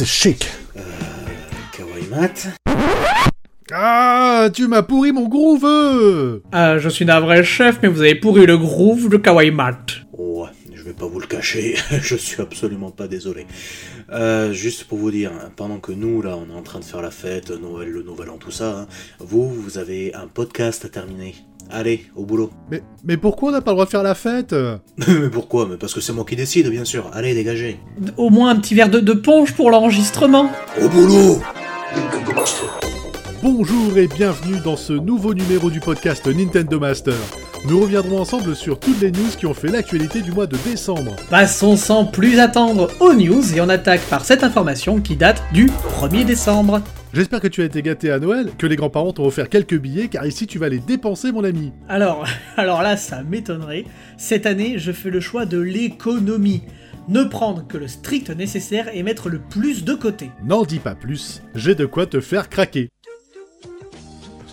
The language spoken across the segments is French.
c'est chic. Euh, Kawaii Mat. Ah, tu m'as pourri mon groove Ah, je suis navré chef, mais vous avez pourri le groove de Kawaii Mat. Ouais, je vais pas vous le cacher, je suis absolument pas désolé. Euh, juste pour vous dire, pendant que nous, là, on est en train de faire la fête, Noël, le Nouvel An, tout ça, hein, vous, vous avez un podcast à terminer. Allez, au boulot. mais, mais pourquoi on n'a pas le droit de faire la fête? Mais pourquoi? Mais parce que c'est moi qui décide, bien sûr. Allez, dégagez. Au moins un petit verre de, de punch pour l'enregistrement. Au boulot Bonjour et bienvenue dans ce nouveau numéro du podcast Nintendo Master. Nous reviendrons ensemble sur toutes les news qui ont fait l'actualité du mois de décembre. Passons sans plus attendre aux news et on attaque par cette information qui date du 1er décembre. J'espère que tu as été gâté à Noël, que les grands-parents t'ont offert quelques billets, car ici tu vas les dépenser mon ami. Alors, alors là, ça m'étonnerait. Cette année, je fais le choix de l'économie. Ne prendre que le strict nécessaire et mettre le plus de côté. N'en dis pas plus, j'ai de quoi te faire craquer.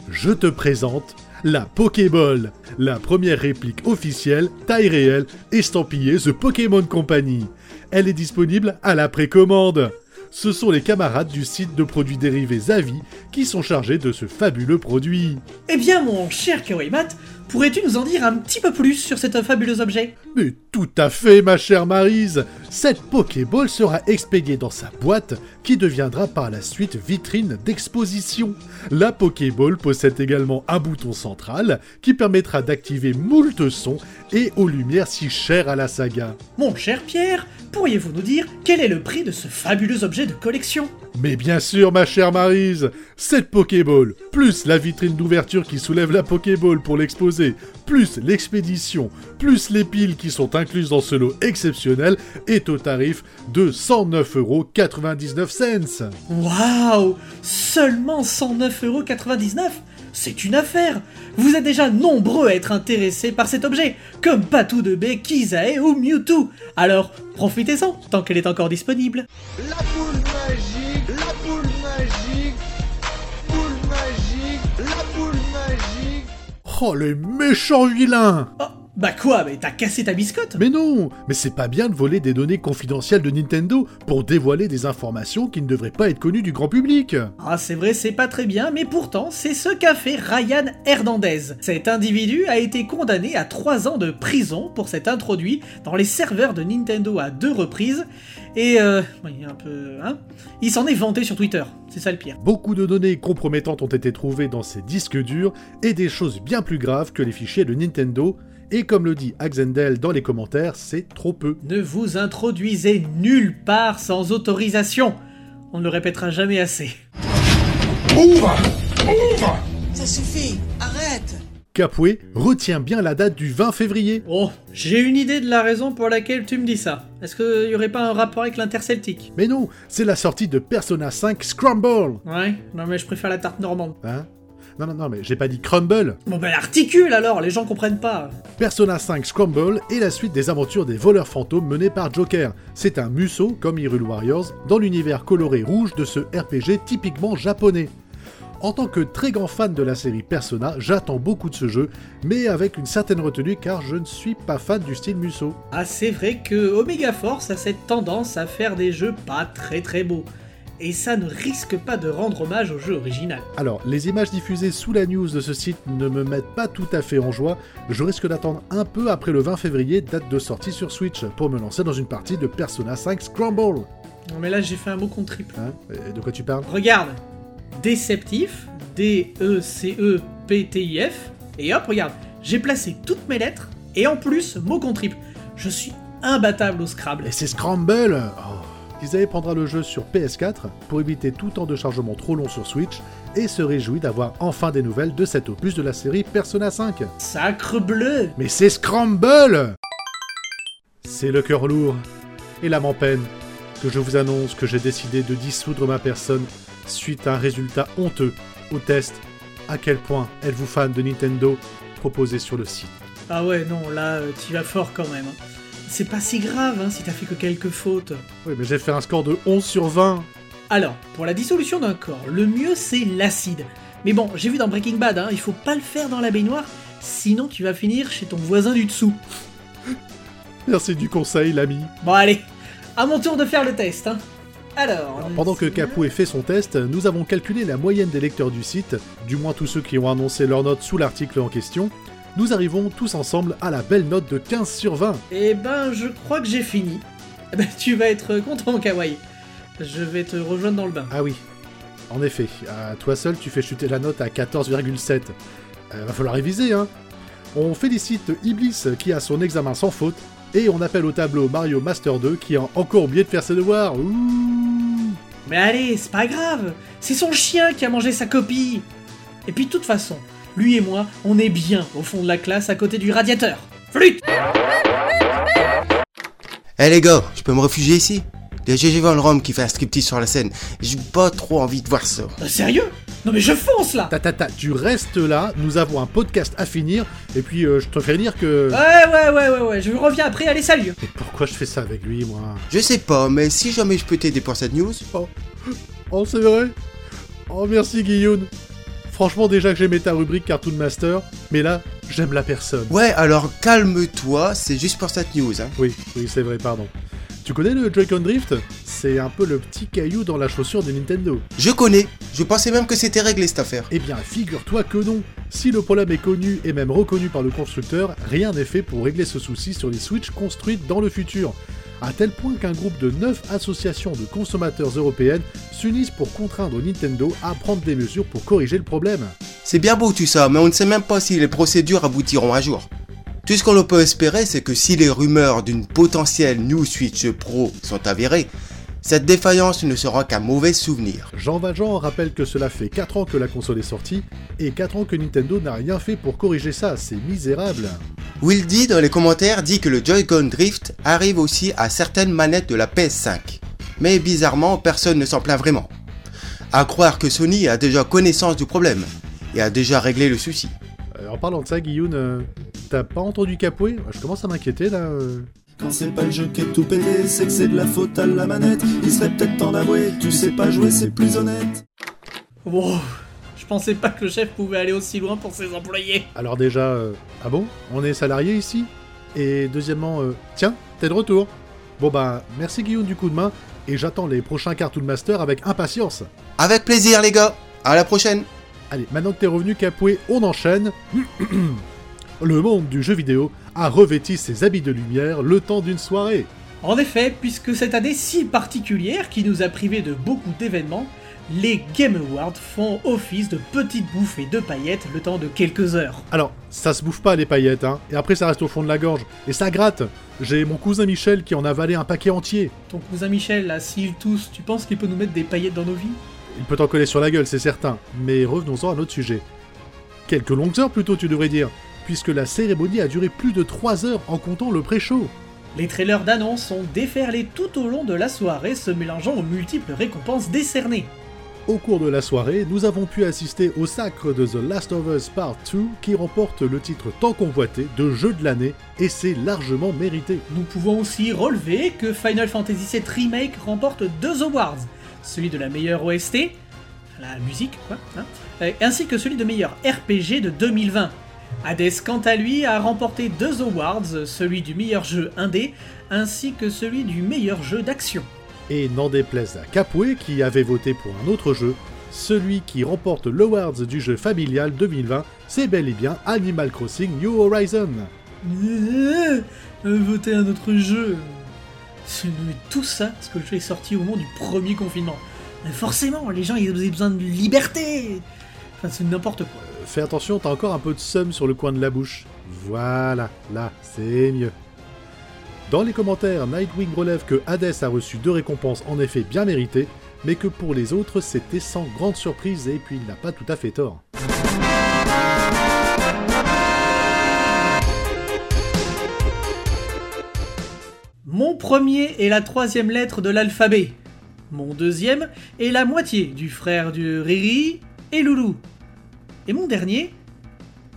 Je te présente la Pokéball, la première réplique officielle, taille réelle, estampillée The Pokémon Company. Elle est disponible à la précommande. Ce sont les camarades du site de produits dérivés Zavi qui sont chargés de ce fabuleux produit. Eh bien, mon cher Kawaimat, pourrais-tu nous en dire un petit peu plus sur cet fabuleux objet? Mais tout à fait, ma chère Marise Cette Pokéball sera expédiée dans sa boîte, qui deviendra par la suite vitrine d'exposition. La Pokéball possède également un bouton central, qui permettra d'activer moult sons et aux lumières si chères à la saga. Mon cher Pierre, pourriez-vous nous dire quel est le prix de ce fabuleux objet de collection? Mais bien sûr, ma chère Marise Cette Pokéball, plus la vitrine d'ouverture qui soulève la Pokéball pour l'exposer, plus l'expédition, plus les piles qui sont incluses dans ce lot exceptionnel, est au tarif de 109,99€. Waouh Seulement 109,99€ C'est une affaire Vous êtes déjà nombreux à être intéressés par cet objet, comme Patou de B, Kizae ou Mewtwo. Alors, profitez-en, tant qu'elle est encore disponible. La boule Oh, les méchants vilains. Oh, bah quoi, mais t'as cassé ta biscotte Mais non Mais c'est pas bien de voler des données confidentielles de Nintendo pour dévoiler des informations qui ne devraient pas être connues du grand public Ah, c'est vrai, c'est pas très bien, mais pourtant, c'est ce qu'a fait Ryan Hernandez. Cet individu a été condamné à 3 ans de prison pour s'être introduit dans les serveurs de Nintendo à deux reprises, et euh, oui, un peu, hein Il s'en est vanté sur Twitter, c'est ça le pire. Beaucoup de données compromettantes ont été trouvées dans ces disques durs et des choses bien plus graves que les fichiers de Nintendo. Et comme le dit Axendel dans les commentaires, c'est trop peu. Ne vous introduisez nulle part sans autorisation. On ne le répétera jamais assez. Ça suffit, arrête Capoué retient bien la date du 20 février. Oh, j'ai une idée de la raison pour laquelle tu me dis ça. Est-ce qu'il y aurait pas un rapport avec l'interceltique? Mais non, c'est la sortie de Persona 5 Scramble. Ouais, non mais je préfère la tarte normande. Hein? Non, non, non, mais j'ai pas dit Crumble. Bon ben articule alors, les gens comprennent pas. Persona 5 Scramble est la suite des aventures des voleurs fantômes menés par Joker. C'est un Muso, comme Hyrule Warriors, dans l'univers coloré rouge de ce RPG typiquement japonais. En tant que très grand fan de la série Persona, j'attends beaucoup de ce jeu, mais avec une certaine retenue car je ne suis pas fan du style Muso. Ah c'est vrai que Omega Force a cette tendance à faire des jeux pas très très beaux. Et ça ne risque pas de rendre hommage au jeu original. Alors, les images diffusées sous la news de ce site ne me mettent pas tout à fait en joie. Je risque d'attendre un peu après le 20 février, date de sortie sur Switch, pour me lancer dans une partie de Persona 5 Scramble. Non mais là j'ai fait un mot contre triple. Hein? De quoi tu parles? Regarde, déceptif, D-E-C-E-P-T-I-F, et hop, regarde, j'ai placé toutes mes lettres, et en plus, mot contre triple. Je suis imbattable au Scrabble. Et c'est Scramble oh. Kizae prendra le jeu sur PS4 pour éviter tout temps de chargement trop long sur Switch et se réjouit d'avoir enfin des nouvelles de cet opus de la série Persona 5. Sacre bleu Mais c'est Scramble C'est le cœur lourd et l'âme en peine que je vous annonce que j'ai décidé de dissoudre ma personne suite à un résultat honteux au test à quel point êtes-vous fan de Nintendo proposé sur le site. Ah ouais, non, là, euh, t'y vas fort quand même. C'est pas si grave hein, si t'as fait que quelques fautes. Oui mais j'ai fait un score de 11 sur 20 Alors, pour la dissolution d'un corps, le mieux c'est l'acide. Mais bon, j'ai vu dans Breaking Bad, hein, il faut pas le faire dans la baignoire, sinon tu vas finir chez ton voisin du dessous. Merci du conseil l'ami. Bon allez, à mon tour de faire le test. Hein. Alors, Pendant que Capoué fait son test, nous avons calculé la moyenne des lecteurs du site, du moins tous ceux qui ont annoncé leur note sous l'article en question. Nous arrivons tous ensemble à la belle note de 15 sur 20. Eh ben, je crois que j'ai fini. Eh ben, tu vas être content, Kawaii. Je vais te rejoindre dans le bain. Ah oui, en effet, à toi seul tu fais chuter la note à 14,7. Euh, va falloir réviser, hein. On félicite Iblis qui a son examen sans faute, et on appelle au tableau Mario Master 2 qui a encore oublié de faire ses devoirs. Ouh. Mais allez, c'est pas grave. C'est son chien qui a mangé sa copie. Et puis, de toute façon, lui et moi, on est bien au fond de la classe à côté du radiateur. Flûte! Eh les gars, je peux me réfugier ici? Il y a GG Van Rom qui fait un striptease sur la scène. J'ai pas trop envie de voir ça. Euh, Sérieux? Non mais je fonce là! Ta ta ta, tu restes là, nous avons un podcast à finir, et puis euh, je te fais dire que... Ouais, ouais, ouais, ouais, ouais, je reviens après, allez, salut! Mais pourquoi je fais ça avec lui, moi? Je sais pas, mais si jamais je peux t'aider pour cette news, Oh, oh c'est vrai? Oh merci Guillaume Franchement déjà que j'aimais ta rubrique Cartoon Master, mais là, j'aime la personne. Ouais, alors calme-toi, c'est juste pour cette news. Hein. Oui, oui, c'est vrai, pardon. Tu connais le Joy-Con Drift? C'est un peu le petit caillou dans la chaussure de Nintendo. Je connais, je pensais même que c'était réglé cette affaire. Eh bien, figure-toi que non. Si le problème est connu et même reconnu par le constructeur, rien n'est fait pour régler ce souci sur les Switch construites dans le futur. À tel point qu'un groupe de 9 associations de consommateurs européennes s'unissent pour contraindre Nintendo à prendre des mesures pour corriger le problème. C'est bien beau tout ça, mais on ne sait même pas si les procédures aboutiront un jour. Tout ce qu'on peut espérer, c'est que si les rumeurs d'une potentielle New Switch Pro sont avérées, cette défaillance ne sera qu'un mauvais souvenir. Jean Valjean rappelle que cela fait 4 ans que la console est sortie, et 4 ans que Nintendo n'a rien fait pour corriger ça, c'est misérable. Will D dans les commentaires dit que le Joy-Con Drift arrive aussi à certaines manettes de la PS5. Mais bizarrement, personne ne s'en plaint vraiment. À croire que Sony a déjà connaissance du problème et a déjà réglé le souci. Euh, en parlant de ça, Guillaume, euh, t'as pas entendu Capoué Je commence à m'inquiéter là. euh. Quand c'est pas le jeu qui est tout pété, c'est que c'est de la faute à la manette. Il serait peut-être temps d'avouer, tu sais pas jouer, c'est plus honnête. Wow, pensais pas que le chef pouvait aller aussi loin pour ses employés. Alors déjà, euh, ah bon On est salarié ici? Et deuxièmement, euh, tiens, t'es de retour. Bon bah, merci Guillaume du coup de main, et j'attends les prochains Cartoon Master avec impatience. Avec plaisir les gars, à la prochaine Allez, maintenant que t'es revenu Capoué, on enchaîne. Le monde du jeu vidéo a revêti ses habits de lumière le temps d'une soirée. En effet, puisque cette année si particulière qui nous a privés de beaucoup d'événements, les Game Awards font office de petites bouffées de paillettes le temps de quelques heures. Alors, ça se bouffe pas les paillettes, hein, et après ça reste au fond de la gorge, et ça gratte. J'ai mon cousin Michel qui en a avalé un paquet entier. Ton cousin Michel, là, s'il tousse, tu penses qu'il peut nous mettre des paillettes dans nos vies? Il peut t'en coller sur la gueule, c'est certain, mais revenons-en à notre sujet. Quelques longues heures plutôt, tu devrais dire, puisque la cérémonie a duré plus de 3 heures en comptant le pré-show. Les trailers d'annonce ont déferlé tout au long de la soirée, se mélangeant aux multiples récompenses décernées. Au cours de la soirée, nous avons pu assister au sacre de The Last of Us Part 2 qui remporte le titre tant convoité de jeu de l'année et c'est largement mérité. Nous pouvons aussi relever que Final Fantasy VII Remake remporte deux awards, celui de la meilleure OST, la musique quoi, hein, ainsi que celui de meilleur RPG de 2020. Hades quant à lui a remporté deux awards, celui du meilleur jeu indé ainsi que celui du meilleur jeu d'action. Et n'en déplaise à Capoué qui avait voté pour un autre jeu, celui qui remporte l'Awards du jeu familial 2020, c'est bel et bien Animal Crossing New Horizon. Euh, euh, voter un autre jeu. C'est tout ça parce que le jeu est sorti au moment du premier confinement. Mais forcément, les gens ils avaient besoin de liberté. Enfin, c'est n'importe quoi. Fais attention, t'as encore un peu de seum sur le coin de la bouche. Voilà, là, c'est mieux. Dans les commentaires, Nightwing relève que Hades a reçu deux récompenses en effet bien méritées, mais que pour les autres c'était sans grande surprise et puis il n'a pas tout à fait tort. Mon premier est la troisième lettre de l'alphabet. Mon deuxième est la moitié du frère de Riri et Loulou. Et mon dernier,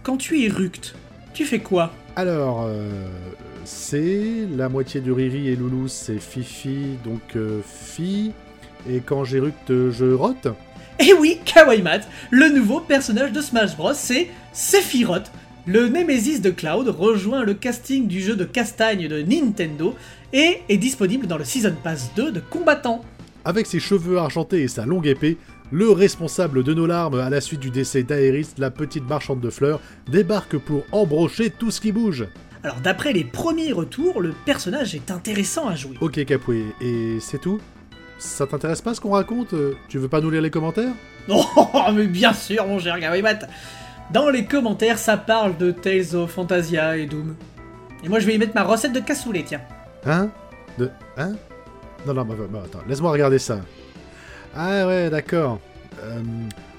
quand tu es ruct, tu fais quoi? Alors, euh, c'est la moitié du Riri et Loulou, c'est Fifi, donc euh, Fi. Et quand j'éructe, je rote. Eh oui, Kawaii Mat, le nouveau personnage de Smash Bros, c'est Sephiroth. Le Nemesis de Cloud rejoint le casting du jeu de castagne de Nintendo et est disponible dans le Season Pass 2 de Combattant. Avec ses cheveux argentés et sa longue épée, le responsable de nos larmes à la suite du décès d'Aéris, la petite marchande de fleurs, débarque pour embrocher tout ce qui bouge. Alors d'après les premiers retours, le personnage est intéressant à jouer. Ok Capoué, et c'est tout? Ça t'intéresse pas ce qu'on raconte? Tu veux pas nous lire les commentaires? Oh, mais bien sûr, mon cher Gawamat Dans les commentaires, ça parle de Tales of Fantasia et Doom. Et moi, je vais y mettre ma recette de cassoulet, tiens. Hein? De... Hein? Non, non, bah, bah, bah, attends, laisse-moi regarder ça. Ah ouais, d'accord. Euh,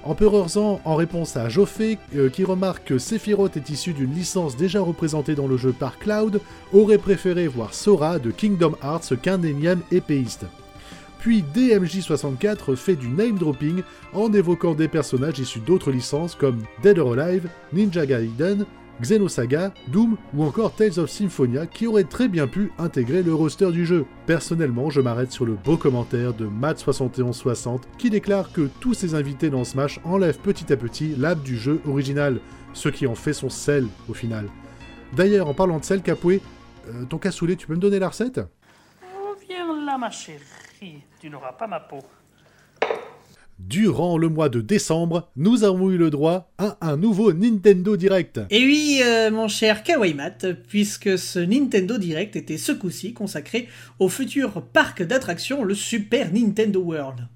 Empereur Zan, en réponse à Joffé, euh, qui remarque que Sephiroth est issu d'une licence déjà représentée dans le jeu par Cloud, aurait préféré voir Sora de Kingdom Hearts qu'un énième épéiste. Puis DMJ64 fait du name dropping en évoquant des personnages issus d'autres licences comme Dead or Alive, Ninja Gaiden, Xenosaga, Doom ou encore Tales of Symphonia qui auraient très bien pu intégrer le roster du jeu. Personnellement, je m'arrête sur le beau commentaire de Matt7160 qui déclare que tous ces invités dans Smash enlèvent petit à petit l'âme du jeu original, ce qui en fait son sel au final. D'ailleurs, en parlant de sel, Capoué, euh, ton cassoulet, tu peux me donner la recette? Oh, là, ma chérie. Tu n'auras pas ma peau. Durant le mois de décembre, nous avons eu le droit à un nouveau Nintendo Direct. Et oui, euh, mon cher Kawaimat, puisque ce Nintendo Direct était ce coup-ci consacré au futur parc d'attractions, le Super Nintendo World.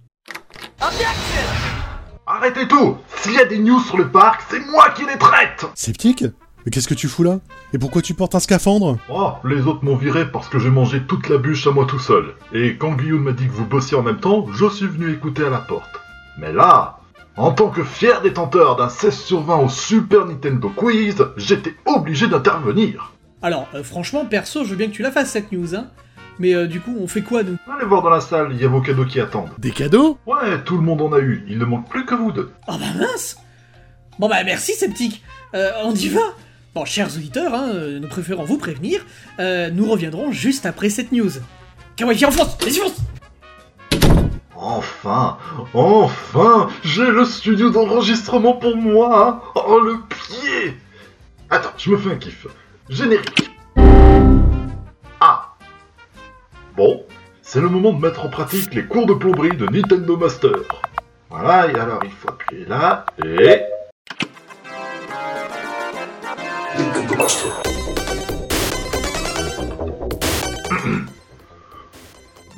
Arrêtez tout S'il y a des news sur le parc, c'est moi qui les traite Sceptique? Mais qu'est-ce que tu fous là? Et pourquoi tu portes un scaphandre? Oh, les autres m'ont viré parce que j'ai mangé toute la bûche à moi tout seul. Et quand Guillaume m'a dit que vous bossiez en même temps, je suis venu écouter à la porte. Mais là, en tant que fier détenteur d'un 16 sur 20 au Super Nintendo Quiz, j'étais obligé d'intervenir. Alors, euh, franchement, perso, je veux bien que tu la fasses cette news, hein. Mais euh, du coup, on fait quoi, nous? Allez voir dans la salle, il y a vos cadeaux qui attendent. Des cadeaux? Ouais, tout le monde en a eu, il ne manque plus que vous deux. Oh bah mince Bon bah merci, Sceptique Euh, On y va? Bon, chers auditeurs, hein, nous préférons vous prévenir, euh, nous reviendrons juste après cette news. Kawaii, enfonce Vas-y, fonce Enfin, enfin, j'ai le studio d'enregistrement pour moi. hein. Oh le pied Attends, je me fais un kiff. Générique. Ah. Bon, c'est le moment de mettre en pratique les cours de plomberie de Nintendo Master. Voilà, et alors il faut appuyer là, et...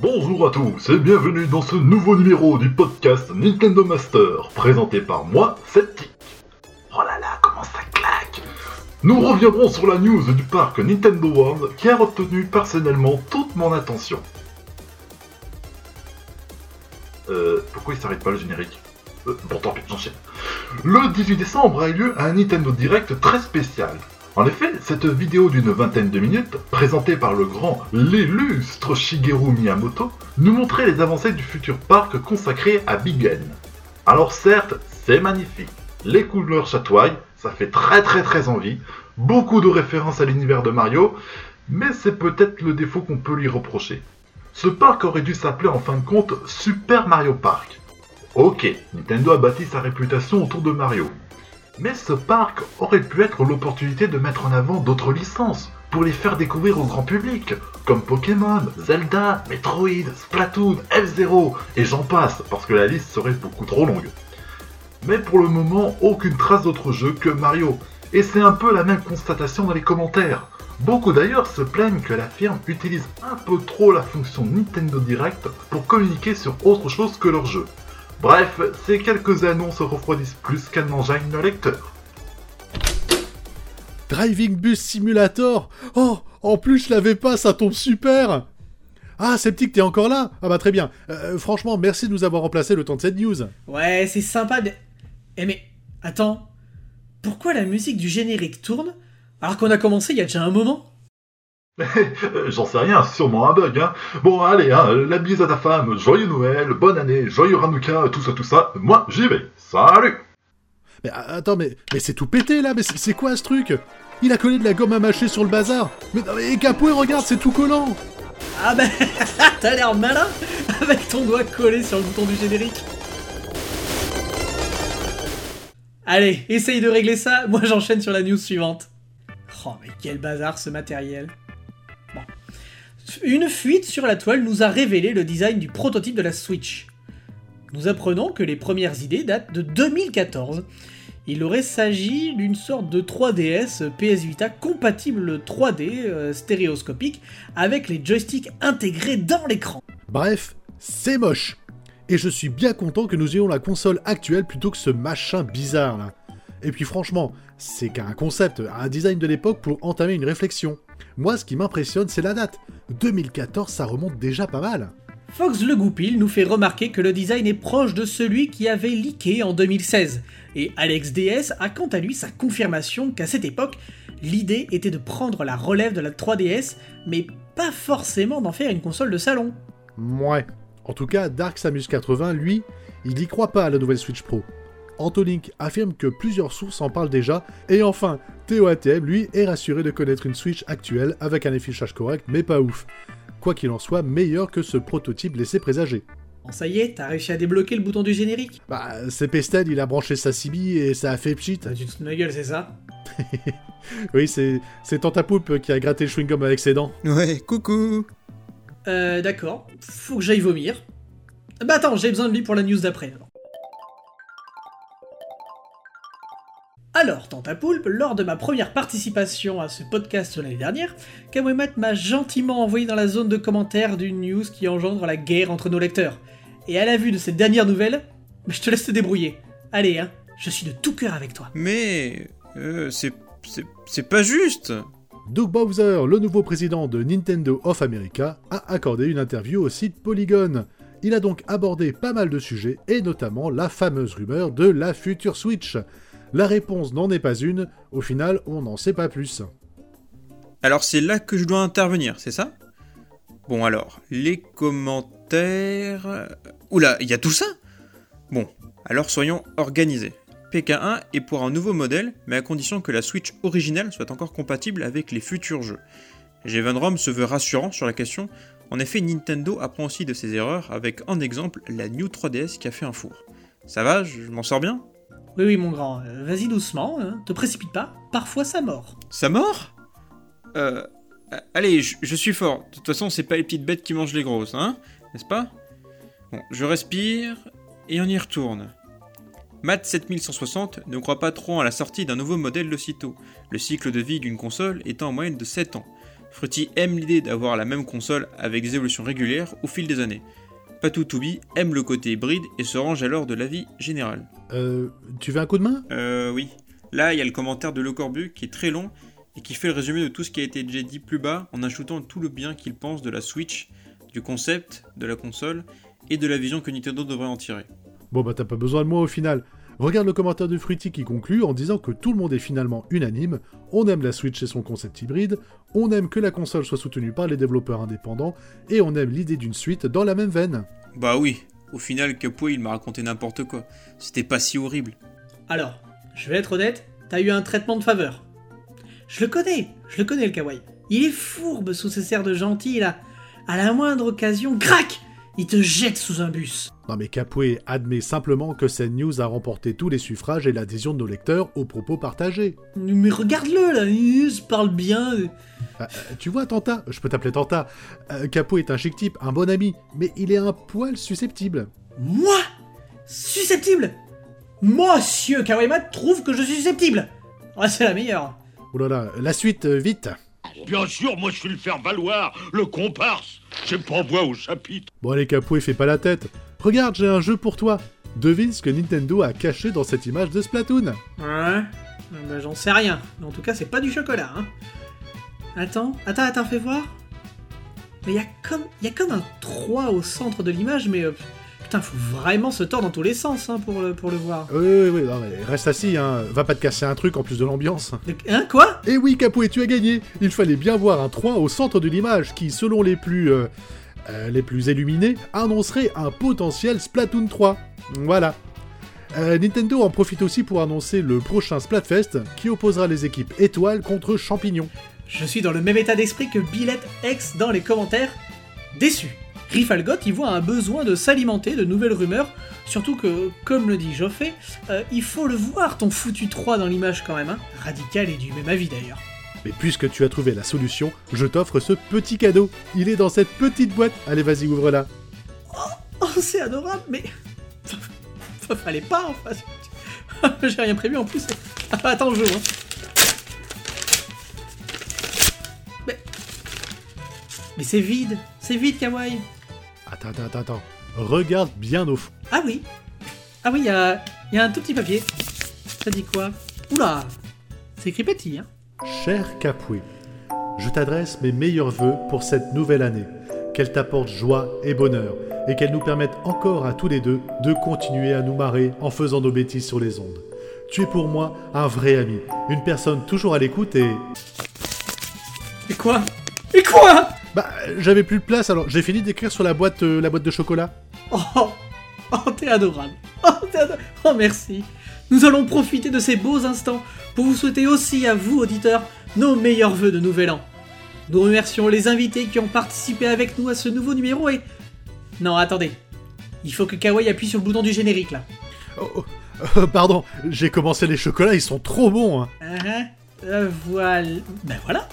Bonjour à tous et bienvenue dans ce nouveau numéro du podcast Nintendo Master, présenté par moi, Septic. Oh là là, comment ça claque Nous reviendrons sur la news du parc Nintendo World qui a retenu personnellement toute mon attention. Euh, pourquoi il s'arrête pas le générique euh, Bon, tant pis, j'enchaîne. Le 18 décembre a eu lieu un Nintendo Direct très spécial. En effet, cette vidéo d'une vingtaine de minutes, présentée par le grand, l'illustre Shigeru Miyamoto, nous montrait les avancées du futur parc consacré à Big N. Alors certes, c'est magnifique, les couleurs chatoyent, ça fait très très très envie, beaucoup de références à l'univers de Mario, mais c'est peut-être le défaut qu'on peut lui reprocher. Ce parc aurait dû s'appeler en fin de compte Super Mario Park. Ok, Nintendo a bâti sa réputation autour de Mario. Mais ce parc aurait pu être l'opportunité de mettre en avant d'autres licences pour les faire découvrir au grand public, comme Pokémon, Zelda, Metroid, Splatoon, F-Zero, et j'en passe, parce que la liste serait beaucoup trop longue. Mais pour le moment, aucune trace d'autre jeu que Mario, et c'est un peu la même constatation dans les commentaires. Beaucoup d'ailleurs se plaignent que la firme utilise un peu trop la fonction Nintendo Direct pour communiquer sur autre chose que leur jeu. Bref, ces quelques annonces refroidissent plus qu'un engin de lecteur. Driving Bus Simulator Oh En plus, je l'avais pas, ça tombe super Ah, Sceptique, t'es encore là? Ah bah très bien. Euh, franchement, merci de nous avoir remplacé le temps de cette news. Ouais, c'est sympa, mais... Eh mais, attends, pourquoi la musique du générique tourne alors qu'on a commencé il y a déjà un moment? J'en sais rien, sûrement un bug, hein. Bon, allez, hein, la bise à ta femme, joyeux Noël, bonne année, joyeux Hanouka, tout ça, tout ça. Moi, j'y vais. Salut Mais attends, mais, mais c'est tout pété là, mais c'est c'est quoi ce truc? Il a collé de la gomme à mâcher sur le bazar Mais, non, mais Capoué, regarde, c'est tout collant Ah ben, t'as l'air malin avec ton doigt collé sur le bouton du générique. Allez, essaye de régler ça, moi j'enchaîne sur la news suivante. Oh mais quel bazar ce matériel. Une fuite sur la toile nous a révélé le design du prototype de la Switch. Nous apprenons que les premières idées datent de 2014. Il aurait s'agi d'une sorte de 3DS PS Vita compatible 3D euh, stéréoscopique avec les joysticks intégrés dans l'écran. Bref, c'est moche. Et je suis bien content que nous ayons la console actuelle plutôt que ce machin bizarre là. Et puis franchement, c'est qu'un concept, un design de l'époque pour entamer une réflexion. Moi, ce qui m'impressionne, c'est la date. 2014, ça remonte déjà pas mal. Fox le Goupil nous fait remarquer que le design est proche de celui qui avait leaké en 2016, et Alex DS a quant à lui sa confirmation qu'à cette époque, l'idée était de prendre la relève de la 3DS, mais pas forcément d'en faire une console de salon. Ouais. En tout cas, Dark Samus 80, lui, il y croit pas à la nouvelle Switch Pro. Antolink affirme que plusieurs sources en parlent déjà, et enfin, Théo ATM, lui, est rassuré de connaître une Switch actuelle avec un affichage correct, mais pas ouf. Quoi qu'il en soit, meilleur que ce prototype laissé présager. Bon ça y est, t'as réussi à débloquer le bouton du générique? Bah, c'est Pestel, il a branché sa CB et ça a fait pchit. Tout de ma gueule, c'est ça? Oui, c'est c'est Tanta Poupe qui a gratté le chewing-gum avec ses dents. Ouais, coucou Euh, d'accord. Faut que j'aille vomir. Bah attends, j'ai besoin de lui pour la news d'après. alors. Alors, Tante à Poulpe, lors de ma première participation à ce podcast l'année dernière, Kawemat m'a gentiment envoyé dans la zone de commentaires d'une news qui engendre la guerre entre nos lecteurs. Et à la vue de cette dernière nouvelle, je te laisse te débrouiller. Allez, hein, je suis de tout cœur avec toi. Mais... Euh, c'est... c'est- c'est pas juste Doug Bowser, le nouveau président de Nintendo of America, a accordé une interview au site Polygon. Il a donc abordé pas mal de sujets, et notamment la fameuse rumeur de la future Switch. La réponse n'en est pas une, au final on n'en sait pas plus. Alors c'est là que je dois intervenir, c'est ça? Bon alors, les commentaires... Oula, il y a tout ça? Bon, alors soyons organisés. PK1 est pour un nouveau modèle, mais à condition que la Switch originale soit encore compatible avec les futurs jeux. Rom se veut rassurant sur la question, en effet Nintendo apprend aussi de ses erreurs avec en exemple la New 3DS qui a fait un four. Ça va, je m'en sors bien? Oui, oui, mon grand, euh, vas-y doucement, hein, te précipite pas, parfois ça mord. Ça mord? Euh. Allez, je, suis fort. De toute façon, c'est pas les petites bêtes qui mangent les grosses, hein N'est-ce pas? Bon, je respire et on y retourne. Matt 7160 ne croit pas trop à la sortie d'un nouveau modèle de le cycle de vie d'une console étant en moyenne de 7 ans. Fruity aime l'idée d'avoir la même console avec des évolutions régulières au fil des années. Patou Toubi aime le côté hybride et se range alors de l'avis général. Euh, tu veux un coup de main? Euh, oui. Là, il y a le commentaire de Le Corbu qui est très long et qui fait le résumé de tout ce qui a été déjà dit plus bas en ajoutant tout le bien qu'il pense de la Switch, du concept, de la console et de la vision que Nintendo devrait en tirer. Bon bah t'as pas besoin de moi au final. Regarde le commentaire de Fruity qui conclut en disant que tout le monde est finalement unanime, on aime la Switch et son concept hybride, on aime que la console soit soutenue par les développeurs indépendants, et on aime l'idée d'une suite dans la même veine. Bah oui, au final, Capoué, il m'a raconté n'importe quoi. C'était pas si horrible. Alors, je vais être honnête, t'as eu un traitement de faveur. Je le connais, je le connais le kawaii. Il est fourbe sous ses serres de gentil là. À la moindre occasion, crac Il te jette sous un bus. Non mais Capoué admet simplement que cette news a remporté tous les suffrages et l'adhésion de nos lecteurs aux propos partagés. Mais regarde-le là, il se parle bien. Euh, tu vois Tanta, je peux t'appeler Tanta, euh, Capo est un chic type, un bon ami, mais il est un poil susceptible. Moi? Susceptible? Monsieur Kawaimat trouve que je suis susceptible Ah, c'est la meilleure. Oh là là, la suite, euh, vite Bien sûr, moi je suis le faire valoir, le comparse. J'ai pas voix au chapitre. Bon allez Capoué, fais pas la tête. Regarde, j'ai un jeu pour toi. Devine ce que Nintendo a caché dans cette image de Splatoon. Ouais bah, J'en sais rien. Mais en tout cas, c'est pas du chocolat, hein. Attends, attends, attends, fais voir. Mais il y, a comme- y a comme un 3 au centre de l'image, mais... euh, putain, faut vraiment se tordre dans tous les sens hein, pour, le, pour le voir. Oui, oui, oui, non, mais reste assis, hein. Va pas te casser un truc en plus de l'ambiance. Hein, quoi? Eh oui, Capoué, tu as gagné Il fallait bien voir un 3 au centre de l'image qui, selon les plus... euh, euh, les plus illuminés, annoncerait un potentiel Splatoon 3. Voilà. Euh, Nintendo en profite aussi pour annoncer le prochain Splatfest qui opposera les équipes étoiles contre champignons. Je suis dans le même état d'esprit que Billette X dans les commentaires. Déçu. Rifalgot y voit un besoin de s'alimenter de nouvelles rumeurs, surtout que, comme le dit Joffé, euh, il faut le voir ton foutu 3 dans l'image quand même, hein. Radical et du même avis d'ailleurs. Mais puisque tu as trouvé la solution, je t'offre ce petit cadeau. Il est dans cette petite boîte. Allez, vas-y, ouvre-la. Oh, c'est adorable, mais. Fallait pas, en fait. J'ai rien prévu en plus. Ah, attends, je hein. Mais. Mais c'est vide. C'est vide, Kawaii. Attends, attends, attends. Regarde bien au fond. Ah oui. Ah oui, il y a, y a un tout petit papier. Ça dit quoi? Oula C'est écrit petit, hein Cher Capoué, je t'adresse mes meilleurs voeux pour cette nouvelle année. Qu'elle t'apporte joie et bonheur, et qu'elle nous permette encore à tous les deux de continuer à nous marrer en faisant nos bêtises sur les ondes. Tu es pour moi un vrai ami, une personne toujours à l'écoute et... Et quoi? Et quoi? Bah, j'avais plus de place, alors j'ai fini d'écrire sur la boîte, euh, la boîte de chocolat. Oh, oh t'es adorable. Oh, t'es adorable. Oh, merci. Nous allons profiter de ces beaux instants pour vous souhaiter aussi à vous, auditeurs, nos meilleurs vœux de Nouvel An. Nous remercions les invités qui ont participé avec nous à ce nouveau numéro et... Non, attendez. Il faut que Kawaii appuie sur le bouton du générique, là. Oh, oh, euh, pardon, j'ai commencé les chocolats, ils sont trop bons. Hein. Uh-huh. Euh, voilà. Ben voilà.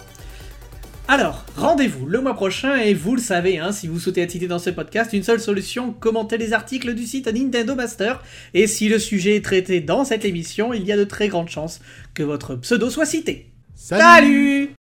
Alors, rendez-vous le mois prochain et vous le savez, hein, si vous souhaitez être cité dans ce podcast, une seule solution, commentez les articles du site Nintendo Master. Et si le sujet est traité dans cette émission, il y a de très grandes chances que votre pseudo soit cité. Salut Salut